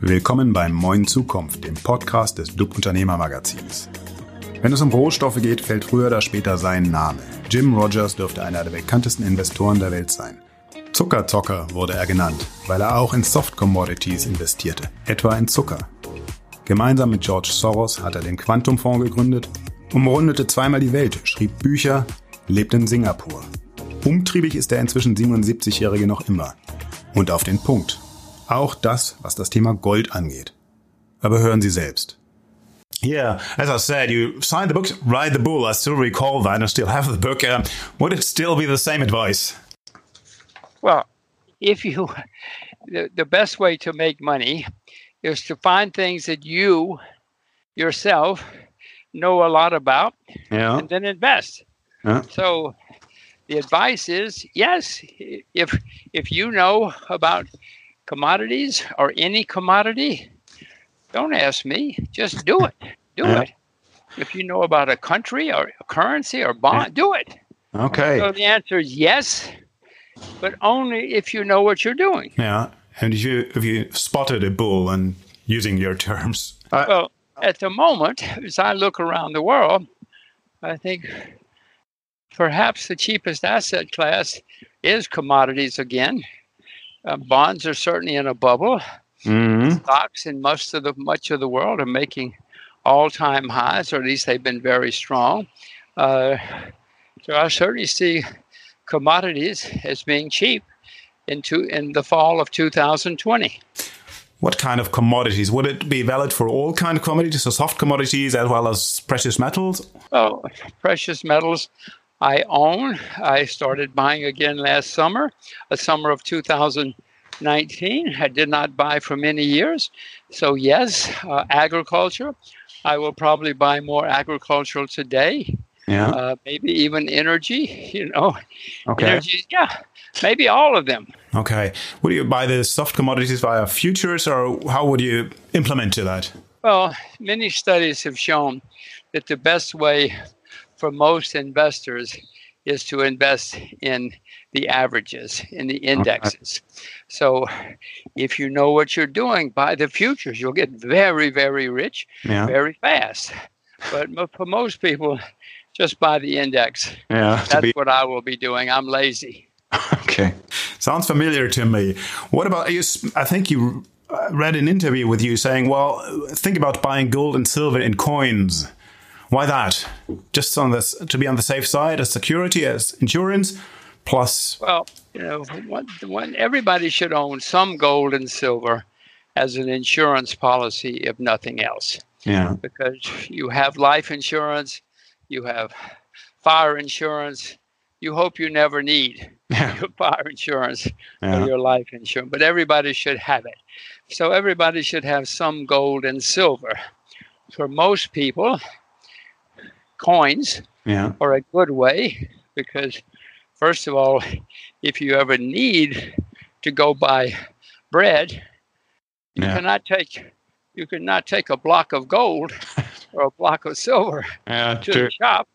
Willkommen beim Moin Zukunft, dem Podcast des DUB Unternehmermagazins. Wenn es um Rohstoffe geht, fällt früher oder später sein Name. Jim Rogers dürfte einer der bekanntesten Investoren der Welt sein. Zuckerzocker wurde er genannt, weil er auch in Soft Commodities investierte, etwa in Zucker. Gemeinsam mit George Soros hat er den Quantumfonds gegründet, umrundete zweimal die Welt, schrieb Bücher, lebt in Singapur. Umtriebig ist der inzwischen 77-Jährige noch immer. Und auf den Punkt. Auch das, was das Thema Gold angeht. Aber hören Sie selbst. Yeah, as I said, you signed the book, Ride the Bull. I still recall that. I still have the book. Uh, would it still be the same advice? Well, if you, the, the best way to make money is to find things that you yourself know a lot about Yeah. and then invest. Yeah. So the advice is yes, if if you know about commodities or any commodity, don't ask me, just do it. Do Yeah. it. If you know about a country or a currency or bond, do it. Okay. So the answer is yes, but only if you know what you're doing. Yeah. And if you if you spotted a bull and using your terms, uh, Well, at the moment, as I look around the world, I think perhaps the cheapest asset class is commodities again. Uh, bonds are certainly in a bubble. mhm. Stocks in most of the much of the world are making all-time highs, or at least they've been very strong. Uh, so I certainly see commodities as being cheap into in the fall of 2020. what kind of commodities would it be valid for all kind of commodities, so soft commodities as well as precious metals? Well, precious metals I own. I started buying again last summer, a summer of 2019. I did not buy for many years. So, yes, uh, agriculture. I will probably buy more agricultural today, Yeah. uh, maybe even energy, you know. Okay. Energy, yeah, maybe all of them. Okay. Would you buy the soft commodities via futures, or how would you implement to that? Well, many studies have shown that the best way for most investors is to invest in the averages, in the indexes. So if you know what you're doing, buy the futures. You'll get very, very rich Yeah. very fast. But for most people, just buy the index. Yeah. That's be what I will be doing. I'm lazy. okay. Sounds familiar to me. What about you? I think you uh, read an interview with you saying, "Well, think about buying gold and silver in coins." Why that? Just on this to be on the safe side as security, as insurance, plus. Well, you know, one, one, everybody should own some gold and silver as an insurance policy, if nothing else. Yeah. because you have life insurance, you have fire insurance. You hope you never need Yeah. your fire insurance Yeah. or your life insurance, but everybody should have it. So everybody should have some gold and silver. For most people, coins Yeah. are a good way because, first of all, if you ever need to go buy bread, you Yeah. cannot take you cannot take a block of gold or a block of silver Yeah. to the shop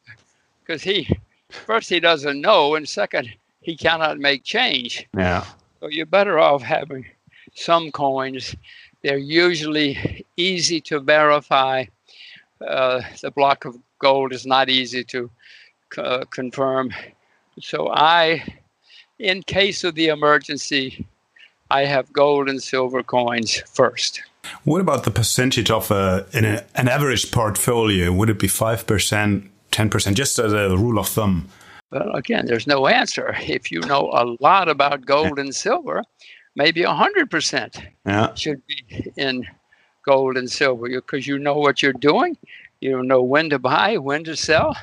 because he first he doesn't know and second he cannot make change Yeah. so you're better off having some coins they're usually easy to verify the block of gold is not easy to uh, confirm so i in case of the emergency i have gold and silver coins first What about the percentage of a, in a, an average portfolio? Would it be five percent, ten percent, just as a rule of thumb? Well, again, there's no answer. If you know a lot about gold and silver, maybe 100% Yeah. should be in gold and silver because you know what you're doing. You know when to buy, when to sell.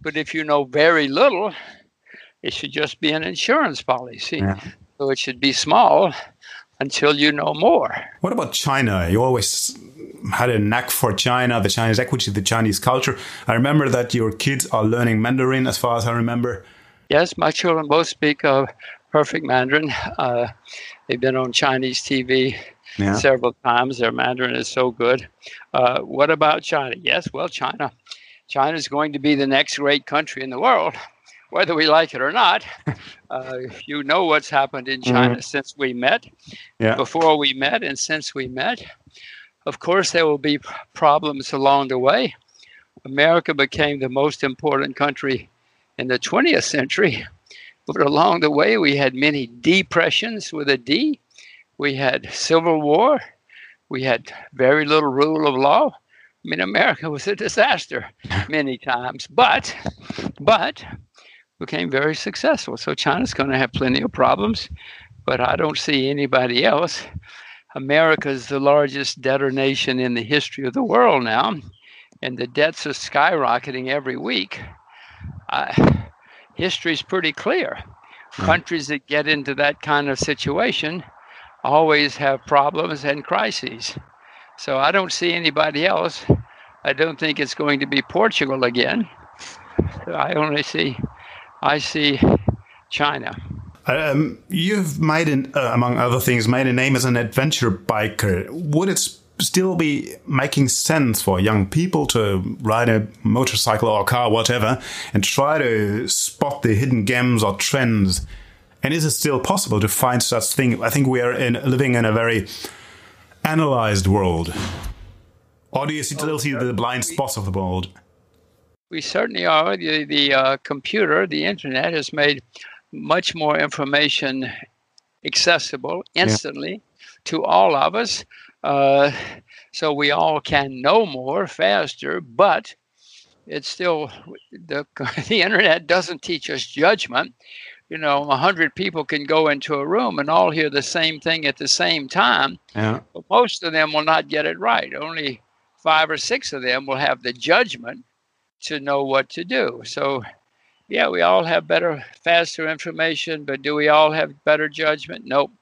But if you know very little, it should just be an insurance policy. Yeah. So it should be small until you know more. What about China? You always had a knack for China, the Chinese equity, the Chinese culture. I remember that your kids are learning Mandarin, as far as I remember. Yes, my children both speak uh, perfect Mandarin. Uh, they've been on Chinese TV Yeah. several times. Their Mandarin is so good. Uh, what about China? Yes, well, China. China is going to be the next great country in the world. whether we like it or not. Uh, you know what's happened in China mm-hmm. since we met, yeah. before we met, and since we met. Of course, there will be problems along the way. America became the most important country in the 20th century, but along the way, we had many depressions with a D. We had civil war. We had very little rule of law. I mean, America was a disaster many times, but but became very successful. So China's going to have plenty of problems, but I don't see anybody else. America is the largest debtor nation in the history of the world now, and the debts are skyrocketing every week. Uh, history's pretty clear. Hmm. Countries that get into that kind of situation always have problems and crises. So I don't see anybody else. I don't think it's going to be Portugal again. I only see, I see China. Um, you've made, an, uh, among other things, made a name as an adventure biker. Would it still be making sense for young people to ride a motorcycle or a car, whatever, and try to spot the hidden gems or trends? And is it still possible to find such thing? I think we are in, living in a very analyzed world? Or do you still see the blind spots of the world? We certainly are. The, the uh, computer, the internet, has made much more information accessible instantly yeah. to all of us. Uh, so we all can know more faster, but it's still the, the internet doesn't teach us judgment you know, a hundred people can go into a room and all hear the same thing at the same time. Yeah. But most of them will not get it right. Only five or six of them will have the judgment to know what to do. So, yeah, we all have better, faster information, but do we all have better judgment? Nope.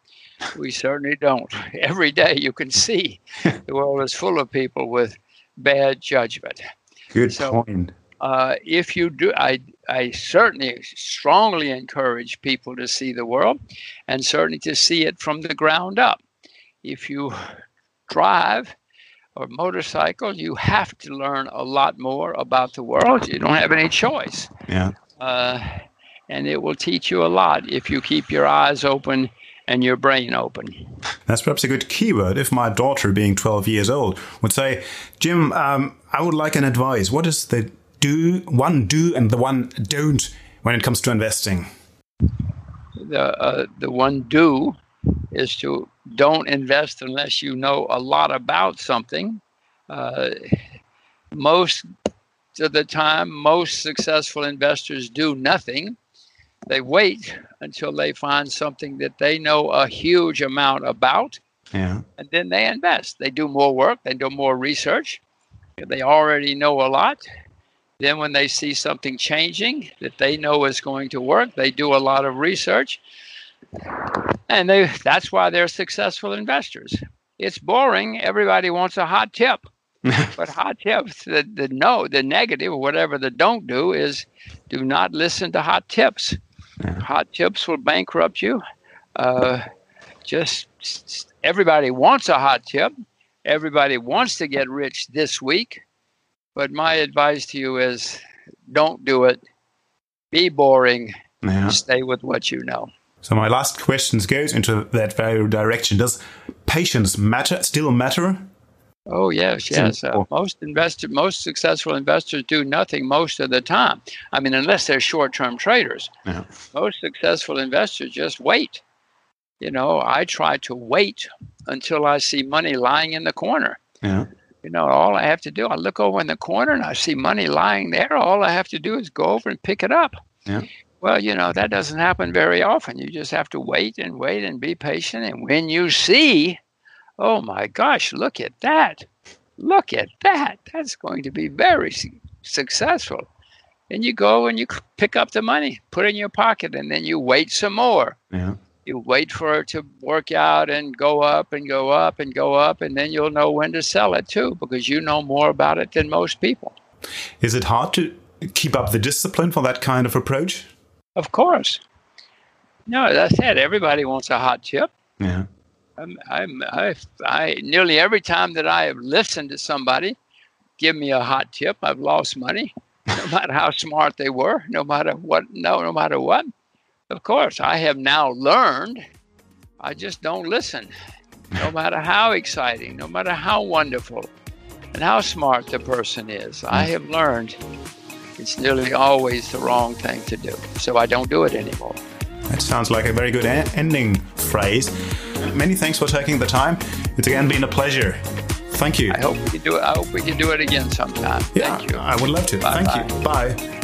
We certainly don't. Every day you can see the world is full of people with bad judgment. Good so, point. Uh, if you do, I I certainly strongly encourage people to see the world and certainly to see it from the ground up. If you drive or motorcycle, you have to learn a lot more about the world. You don't have any choice. Yeah. Uh, and it will teach you a lot if you keep your eyes open and your brain open. That's perhaps a good keyword. If my daughter, being 12 years old, would say, Jim, um, I would like an advice. What is the do one do and the one don't when it comes to investing? The uh, the one do is to don't invest unless you know a lot about something. Uh, most of the time, most successful investors do nothing. They wait until they find something that they know a huge amount about, yeah. and then they invest. They do more work, they do more research. They already know a lot, then, when they see something changing that they know is going to work, they do a lot of research. And they, that's why they're successful investors. It's boring. Everybody wants a hot tip. but hot tips, the, the no, the negative, or whatever the don't do is do not listen to hot tips. Yeah. Hot tips will bankrupt you. Uh, just everybody wants a hot tip. Everybody wants to get rich this week. But my advice to you is don't do it. Be boring. Yeah. Stay with what you know. So my last question goes into that very direction. Does patience matter? Still matter? Oh yes, yes. Uh, most investor, most successful investors do nothing most of the time. I mean, unless they're short-term traders. Yeah. Most successful investors just wait. You know, I try to wait until I see money lying in the corner. Yeah. You know, all I have to do, I look over in the corner and I see money lying there. All I have to do is go over and pick it up. Yeah. Well, you know, that doesn't happen very often. You just have to wait and wait and be patient. And when you see, oh my gosh, look at that. Look at that. That's going to be very su- successful. And you go and you pick up the money, put it in your pocket, and then you wait some more. Yeah you wait for it to work out and go up and go up and go up, and then you'll know when to sell it too, because you know more about it than most people. Is it hard to keep up the discipline for that kind of approach? Of course. No, as I said, everybody wants a hot tip. Yeah. I'm, I'm, I, I, nearly every time that I have listened to somebody give me a hot tip, I've lost money. no matter how smart they were, no matter what, no, no matter what. Of course, I have now learned. I just don't listen, no matter how exciting, no matter how wonderful, and how smart the person is. I mm. have learned it's nearly always the wrong thing to do, so I don't do it anymore. That sounds like a very good a- ending phrase. Many thanks for taking the time. It's again been a pleasure. Thank you. I hope we can do it. I hope we can do it again sometime. Yeah, Thank you. I would love to. Bye-bye. Thank you. Bye.